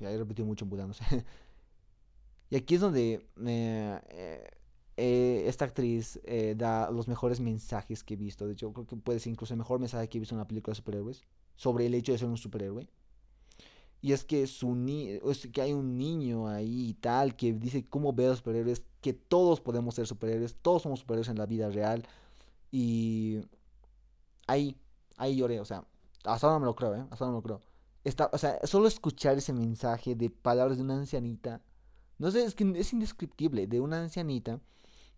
Ya he repetido mucho mudándose. y aquí es donde eh, eh, esta actriz eh, da los mejores mensajes que he visto. De hecho, creo que puede ser incluso el mejor mensaje que he visto en una película de superhéroes. Sobre el hecho de ser un superhéroe. Y es que, su ni es que hay un niño ahí y tal que dice cómo ve a los superhéroes, que todos podemos ser superhéroes, todos somos superhéroes en la vida real. Y ahí, ahí lloré, o sea, hasta ahora no me lo creo, ¿eh? Hasta ahora no me lo creo. Está, o sea, solo escuchar ese mensaje de palabras de una ancianita. No sé, es que es indescriptible. De una ancianita.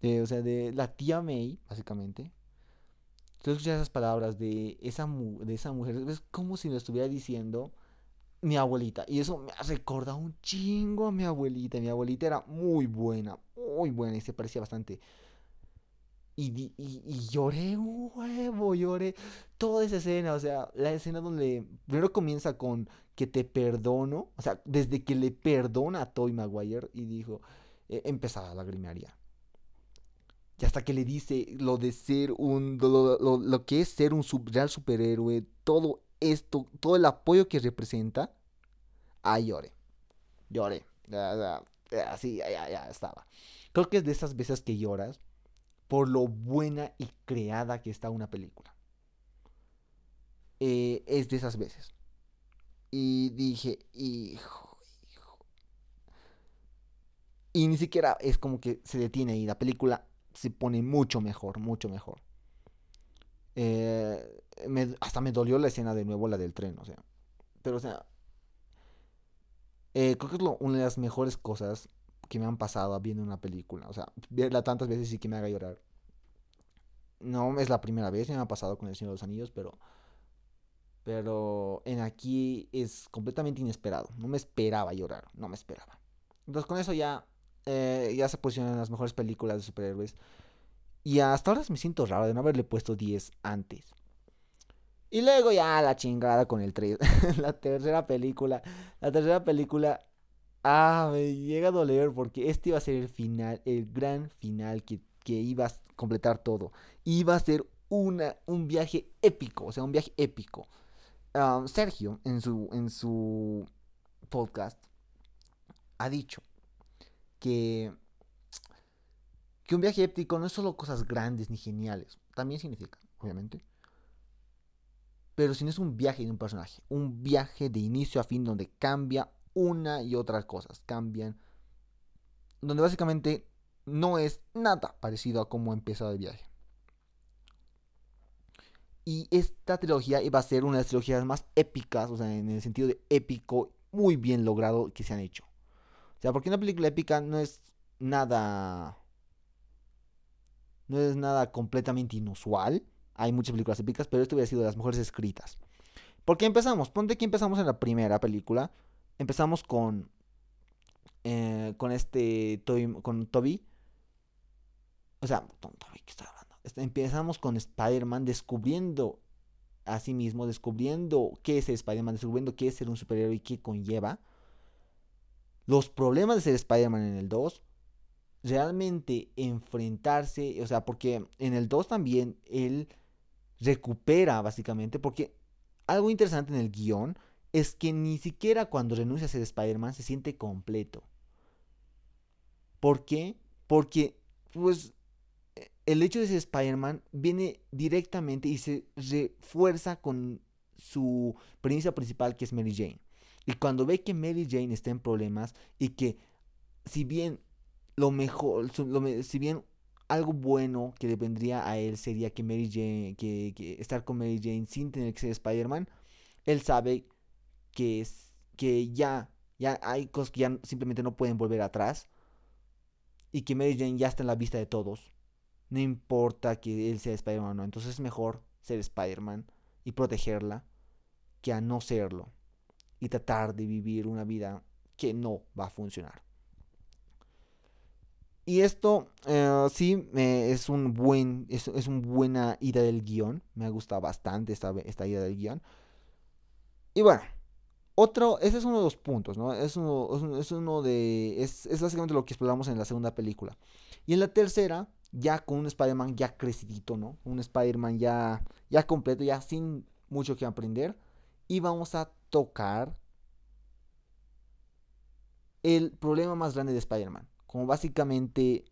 O sea, de la tía May, básicamente. Tú escuchas esas palabras de esa, de esa mujer. Es como si lo estuviera diciendo mi abuelita. Y eso me recordado un chingo a mi abuelita. Mi abuelita era muy buena. Muy buena. Y se parecía bastante y, y, lloré un huevo, lloré toda esa escena, o sea, la escena donde primero comienza con que te perdono, o sea, desde que le perdona a Toy Maguire y dijo, eh, empezaba a lagrimear Y hasta que le dice lo de ser un, lo, lo, que es ser un real superhéroe, todo esto, todo el apoyo que representa, ahí lloré, lloré, así, ya, ya estaba. Creo que es de esas veces que lloras por lo buena y creada que está una película. Eh, es de esas veces. Y dije, hijo, hijo. Y ni siquiera es como que se detiene ahí. La película se pone mucho mejor, mucho mejor. Eh, hasta me dolió la escena de nuevo, la del tren, o sea. Pero, o sea, eh, creo que es una de las mejores cosas que me han pasado viendo una película. O sea, verla tantas veces y que me haga llorar. No es la primera vez, me ha pasado con El Señor de los Anillos, pero. Pero en aquí es completamente inesperado. No me esperaba llorar, no me esperaba. Entonces con eso ya, eh, ya se posicionan las mejores películas de superhéroes. Y hasta ahora me siento raro de no haberle puesto 10 antes. Y luego ya la chingada con el 3. la tercera película. La tercera película Ah, me llega a doler porque este iba a ser el final, el gran final que, que iba a completar todo. Iba a ser una, un viaje épico, o sea, un viaje épico. Sergio, en su, en su podcast, ha dicho que, que un viaje épico no es solo cosas grandes ni geniales, también significa, obviamente. pero si no es un viaje de un personaje, un viaje de inicio a fin donde cambia una y otras cosas, cambian, donde básicamente no es nada parecido a cómo empezó el viaje. Y esta trilogía iba a ser una de las trilogías más épicas, o sea, en el sentido de épico, muy bien logrado que se han hecho. O sea, porque una película épica no es nada. No es nada completamente inusual. Hay muchas películas épicas, pero esto hubiera sido de las mejores escritas. Porque empezamos, ponte que empezamos en la primera película. Empezamos con. Eh, con este. con Toby. O sea, Toby, ¿qué está hablando? Este, empezamos con Spider-Man descubriendo a sí mismo, descubriendo qué es Spider-Man, descubriendo qué es ser un superhéroe y qué conlleva los problemas de ser Spider-Man en el 2, realmente enfrentarse, o sea, porque en el 2 también él recupera básicamente, porque algo interesante en el guion es que ni siquiera cuando renuncia a ser Spider-Man se siente completo. ¿Por qué? Porque, pues, el hecho de ser Spider-Man viene directamente y se refuerza con su premisa principal que es Mary Jane. Y cuando ve que Mary Jane está en problemas y que si bien lo mejor, si bien algo bueno que le vendría a él sería que Mary Jane, que, estar con Mary Jane sin tener que ser Spider-Man, él sabe que es que ya, ya hay cosas que ya simplemente no pueden volver atrás y que Mary Jane ya está en la vista de todos. No importa que él sea Spider-Man o no, entonces es mejor ser Spider-Man y protegerla que a no serlo y tratar de vivir una vida que no va a funcionar. Y esto eh, sí es un buen es, es una buena idea del guion. Me gusta bastante esta, esta idea del guion. Y bueno, otro, ese es uno de los puntos, ¿no? Es uno, es uno de. Es, es, básicamente lo que exploramos en la segunda película. Y en la tercera, ya con un Spider-Man ya crecidito, ¿no? Un Spider-Man ya, ya completo, ya sin mucho que aprender. Y vamos a tocar el problema más grande de Spider-Man. Como básicamente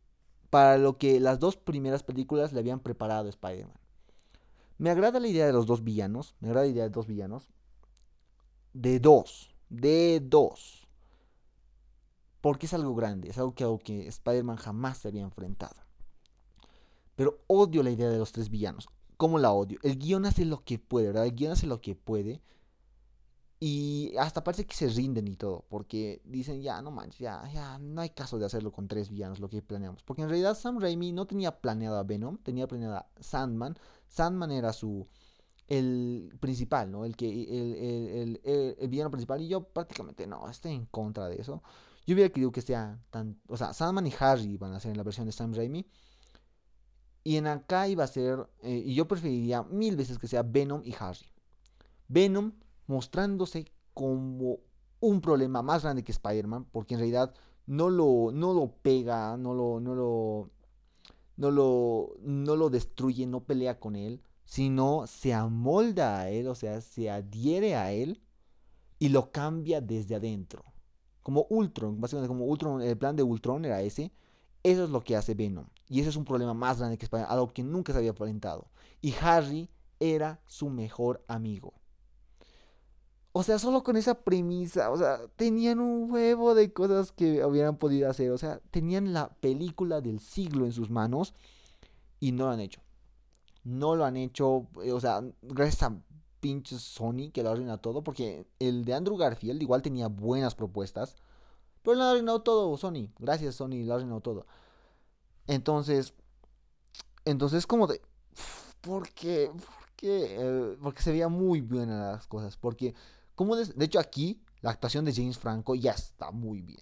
para lo que las dos primeras películas le habían preparado a Spider-Man. Me agrada la idea de los dos villanos. Me agrada la idea de dos villanos. De dos. De dos. Porque es algo grande. Es algo que, Spider-Man jamás se había enfrentado. Pero odio la idea de los tres villanos. ¿Cómo la odio? El guion hace lo que puede, ¿verdad? El guion hace lo que puede. Y hasta parece que se rinden y todo, porque dicen, ya, no manches, ya, ya, no hay caso de hacerlo con tres villanos, lo que planeamos. Porque en realidad Sam Raimi no tenía planeado a Venom, tenía planeado a Sandman. Sandman era su, el principal, ¿no? El, que, el, el, el, villano principal, y yo prácticamente no, estoy en contra de eso. Yo hubiera querido que sea tan, o sea, Sandman y Harry van a ser en la versión de Sam Raimi. Y en acá iba a ser, eh, y yo preferiría mil veces que sea Venom y Harry. Venom mostrándose como un problema más grande que Spider-Man, porque en realidad no lo, no lo pega, no lo, no lo, no lo, no lo destruye, no pelea con él, sino se amolda a él, o sea, se adhiere a él y lo cambia desde adentro. Como Ultron, básicamente como Ultron, el plan de Ultron era ese. Eso es lo que hace Venom. Y ese es un problema más grande que Spider-Man, algo que nunca se había enfrentado. Y Harry era su mejor amigo. O sea, solo con esa premisa, o sea, tenían un huevo de cosas que hubieran podido hacer. O sea, tenían la película del siglo en sus manos y no lo han hecho. No lo han hecho, eh, o sea, gracias a pinches Sony que lo arruina todo, porque el de Andrew Garfield igual tenía buenas propuestas, pero lo ha arruinado todo Sony. Gracias Sony, lo ha arruinado todo. Entonces, entonces como de, ¿por qué? ¿Por qué? Eh, porque se veía muy bien las cosas, porque de, hecho, aquí la actuación de James Franco ya está muy bien.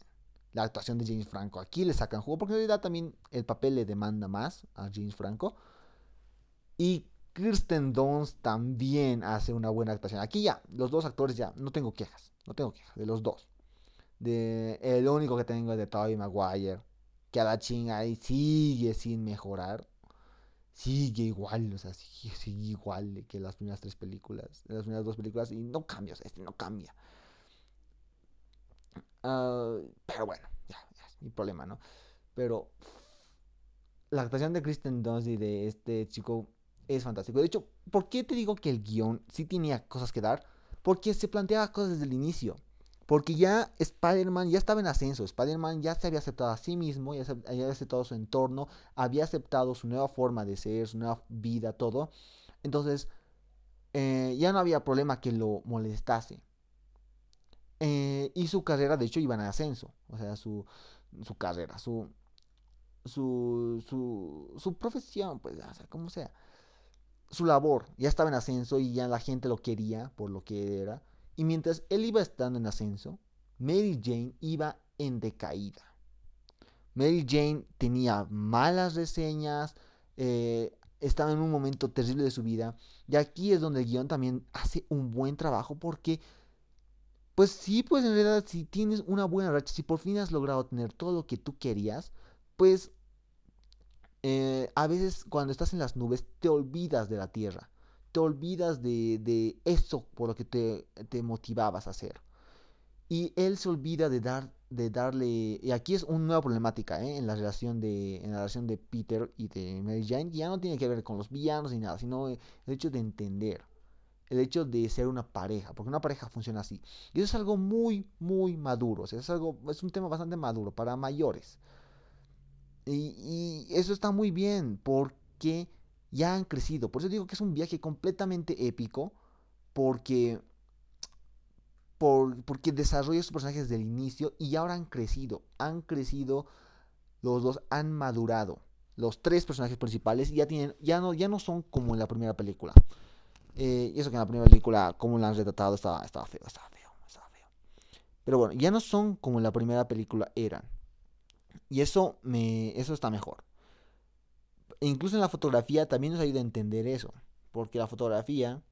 La actuación de James Franco. Aquí le sacan jugo porque en realidad también el papel le demanda más a James Franco. Y Kirsten Dunst también hace una buena actuación. Aquí ya, los dos actores ya, no tengo quejas. No tengo quejas de los dos. De, el único que tengo es de Tobey Maguire. Que a la chinga ahí sigue sin mejorar sigue igual, o sea, sigue, igual que las primeras tres películas, las primeras dos películas, y no cambia, o sea, este no cambia. Ah, pero bueno, ya, ya, es mi problema, ¿no? Pero la actuación de Kristen Dunst y de este chico es fantástico. De hecho, ¿por qué te digo que el guion sí tenía cosas que dar? Porque se planteaba cosas desde el inicio. Porque ya Spider-Man ya estaba en ascenso. Spider-Man ya se había aceptado a sí mismo, ya había aceptado su entorno, había aceptado su nueva forma de ser, su nueva vida, todo. Entonces, eh, ya no había problema que lo molestase. Eh, y su carrera, de hecho, iba en ascenso. O sea, su, su carrera, su, su, su, su profesión, pues, o sea, como sea. Su labor ya estaba en ascenso y ya la gente lo quería por lo que era. Y mientras él iba estando en ascenso, Mary Jane iba en decaída. Mary Jane tenía malas reseñas, eh, estaba en un momento terrible de su vida. Y aquí es donde el guion también hace un buen trabajo porque, pues sí, pues en realidad si tienes una buena racha, si por fin has logrado tener todo lo que tú querías, pues eh, a veces cuando estás en las nubes te olvidas de la tierra, te olvidas de, eso por lo que te, motivabas a hacer. Y él se olvida de dar de darle y aquí es una nueva problemática ¿eh? en la relación de en la relación de Peter y de Mary Jane ya no tiene que ver con los villanos ni nada sino el hecho de entender el hecho de ser una pareja porque una pareja funciona así y eso es algo muy muy maduro es algo es un tema bastante maduro para mayores y, eso está muy bien porque ya han crecido. Por eso digo que es un viaje completamente épico porque, por, porque desarrolla sus personajes desde el inicio y ahora han crecido. Han crecido, los dos han madurado. Los tres personajes principales ya, tienen, ya, no, ya no son como en la primera película. Eh, y eso que en la primera película, como la han retratado, estaba, estaba feo, estaba feo, estaba feo. Pero bueno, ya no son como en la primera película eran. Y eso, me, eso está mejor. E incluso en la fotografía también nos ayuda a entender eso. Porque la fotografía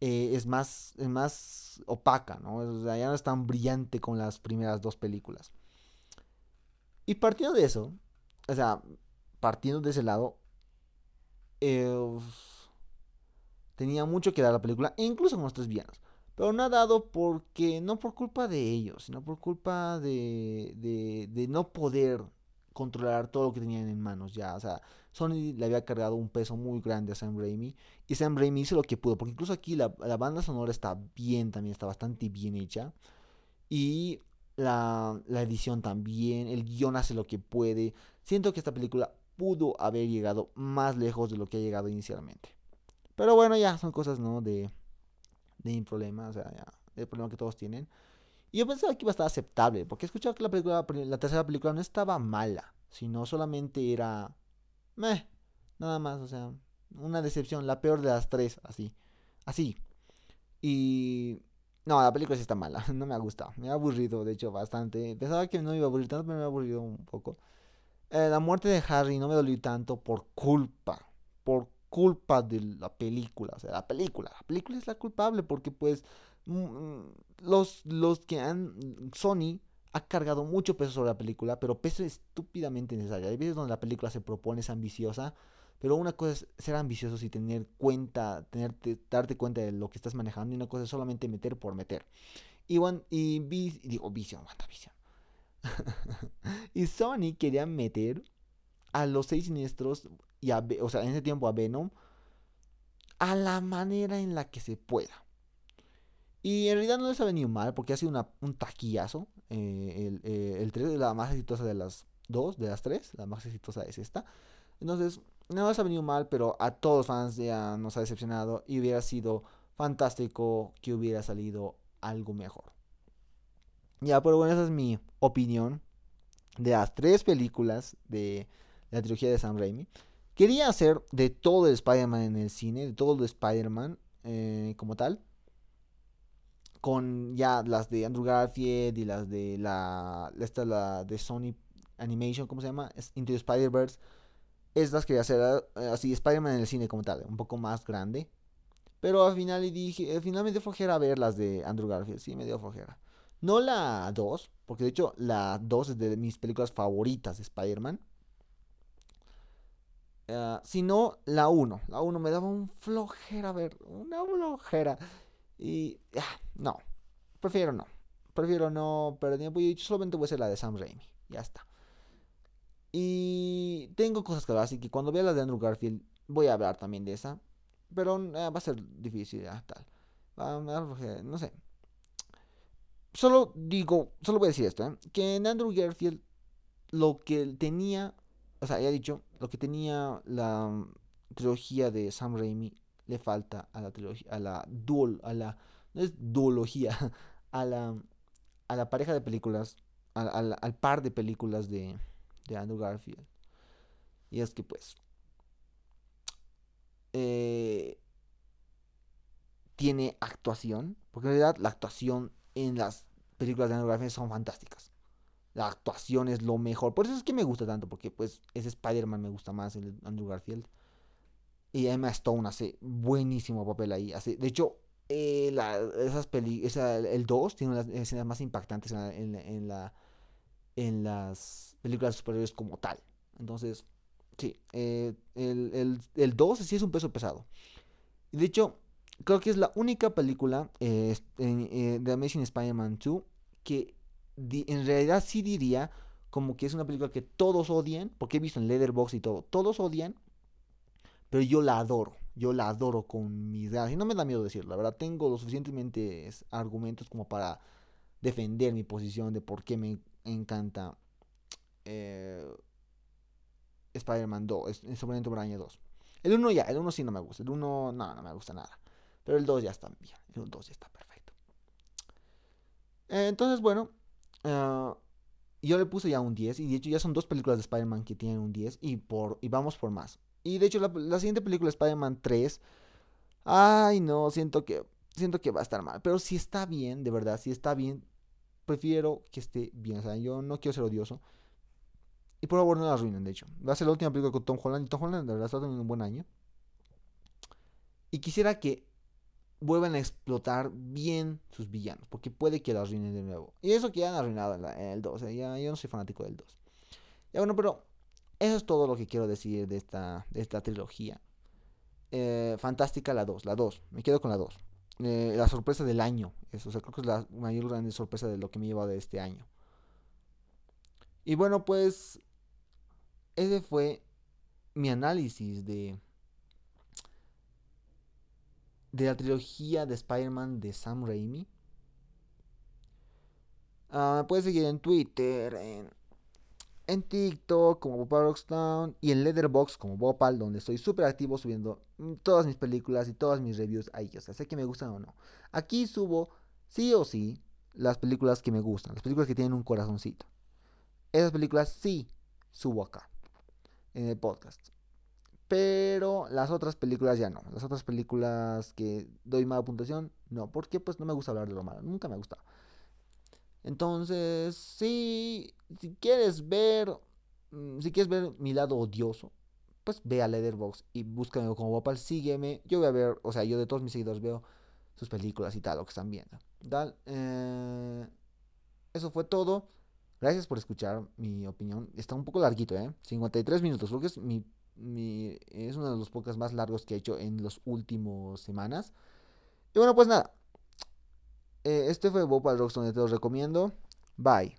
eh, es, más, es más opaca, ¿no? O sea, ya no es tan brillante como las primeras dos películas. Y partiendo de eso, o sea, partiendo de ese lado, eh, tenía mucho que dar la película, e incluso con los tres villanos. Pero no ha dado porque, no por culpa de ellos, sino por culpa de, de, no poder controlar todo lo que tenían en manos ya. O sea, Sony le había cargado un peso muy grande a Sam Raimi. Y Sam Raimi hizo lo que pudo. Porque incluso aquí la, la banda sonora está bien, también está bastante bien hecha. Y la, la, edición también. El guion hace lo que puede. Siento que esta película pudo haber llegado más lejos de lo que ha llegado inicialmente. Pero bueno, ya son cosas, ¿no? De, de problema, o sea, ya, el problema que todos tienen. Y yo pensaba que iba a estar aceptable, porque he escuchado que la, película, la tercera película no estaba mala, sino solamente era... Meh, nada más, o sea, una decepción, la peor de las tres, así. Así. Y... No, la película sí está mala, no me ha gustado, me ha aburrido, de hecho, bastante. Pensaba que no iba a aburrir tanto, pero me ha aburrido un poco. Eh, la muerte de Harry no me dolió tanto por culpa, por culpa de la película, o sea, la película, la película es la culpable porque pues mm, mm, los, los que han, Sony ha cargado mucho peso sobre la película, pero peso estúpidamente necesario. Hay veces donde la película se propone es ambiciosa, pero una cosa es ser ambicioso y tener cuenta, tenerte, darte cuenta de lo que estás manejando, y una cosa es solamente meter por meter. Y, y, digo, Vision, Vision. y Sony quería meter a los seis siniestros y a, o sea, en ese tiempo a Venom a la manera en la que se pueda. Y en realidad no les ha venido mal porque ha sido una, un taquillazo. Eh, el, eh, el 3 es la más exitosa de las dos, de las tres. La más exitosa es esta. Entonces, no les ha venido mal, pero a todos los fans ya nos ha decepcionado. Y hubiera sido fantástico que hubiera salido algo mejor. Ya, pero bueno, esa es mi opinión de las tres películas de la trilogía de Sam Raimi. Quería hacer de todo el Spider-Man en el cine, de todo el Spider-Man eh, como tal. Con ya las de Andrew Garfield y las de la. Esta la de Sony Animation, ¿cómo se llama? Into Spider-Verse. Estas quería hacer eh, así, Spider-Man en el cine como tal, un poco más grande. Pero al final dije, al final me dio flojera ver las de Andrew Garfield, sí, me dio flojera. No la 2, porque de hecho la 2 es de mis películas favoritas de Spider-Man. Uh, sino la 1. La 1 me daba un flojera, ver, una flojera. Y ah, no, prefiero no. Prefiero no pero tiempo. Solamente voy a ser la de Sam Raimi. Ya está. Y tengo cosas que hablar, así que cuando vea la de Andrew Garfield voy a hablar también de esa. Pero eh, va a ser difícil, ya, tal. no sé. Solo digo, solo voy a decir esto, ¿eh? que en Andrew Garfield lo que tenía, o sea, ya he dicho, lo que tenía la mm, trilogía de Sam Raimi le falta a la trilogía, a la dual, a la, no es duología, a la, a la pareja de películas, al, al par de películas de, de Andrew Garfield. Y es que pues eh, tiene actuación, porque en realidad la actuación en las películas de Andrew Garfield son fantásticas. La actuación es lo mejor. Por eso es que me gusta tanto, porque pues ese Spider-Man me gusta más, el Andrew Garfield. Y Emma Stone hace buenísimo papel ahí. Hace, de hecho, eh, esas peli el 2 tiene las escenas más impactantes en, la, en, las películas superiores como tal. Entonces, sí, eh, el, el, 2 sí es un peso pesado. De hecho, creo que es la única película eh, de Amazing Spider-Man 2 que en realidad sí diría como que es una película que todos odian, porque he visto en Leatherbox y todo, todos odian, pero yo la adoro, yo la adoro con mis ganas, y no me da miedo decirlo, la verdad, tengo lo suficientemente argumentos como para defender mi posición de por qué me encanta eh, Spider-Man 2, sobre Braña 2. El 1 ya, el 1 sí no me gusta, el 1 no, no me gusta nada, pero el 2 ya está bien, el 2 ya está perfecto. entonces, bueno, uh, yo le puse ya un 10 y de hecho ya son dos películas de Spider-Man que tienen un 10 y, por, y vamos por más. Y de hecho la, siguiente película, Spider-Man 3, ay no, siento que, siento que va a estar mal. Pero si está bien, de verdad, si está bien, prefiero que esté bien. O sea, yo no quiero ser odioso. Y por favor no la arruinen, de hecho. Va a ser la última película con Tom Holland. Y Tom Holland, de verdad, está teniendo un buen año. Y quisiera que vuelvan a explotar bien sus villanos. Porque puede que la arruinen de nuevo. Y eso que ya han arruinado en, el 2. ya, yo no soy fanático del 2. Ya bueno, pero eso es todo lo que quiero decir de esta, de esta trilogía. Eh, fantástica la 2, la 2, me quedo con la 2. Eh, la sorpresa del año, eso, creo que es la mayor grande sorpresa de lo que me he llevado de este año. Y bueno, pues ese fue mi análisis de de la trilogía de Spider-Man de Sam Raimi. Uh, puedes seguir en Twitter, en en TikTok como Bopal Rockstown y en Letterboxd como Bopal, donde estoy súper activo subiendo mm, todas mis películas y todas mis reviews ahí. O sea, sé que me gustan o no. Aquí subo sí o sí las películas que me gustan, las películas que tienen un corazoncito. Esas películas sí subo acá, en el podcast. Pero las otras películas ya no. Las otras películas que doy mala puntuación, no. Porque pues no me gusta hablar de lo malo. Nunca me ha. Entonces, sí, si quieres ver, mm, si quieres ver mi lado odioso, pues ve a Leatherbox y búscame como Bopal, sígueme. Yo voy a ver, o sea, yo de todos mis seguidores veo sus películas y tal, lo que están viendo. Tal, eh, eso fue todo. Gracias por escuchar mi opinión. Está un poco larguito, ¿eh? 53 minutos. Creo que es, mi, mi, es uno de los podcasts más largos que he hecho en las últimas semanas. Y bueno, pues nada. Eh, este fue Bopal Rocks donde te lo recomiendo. Bye.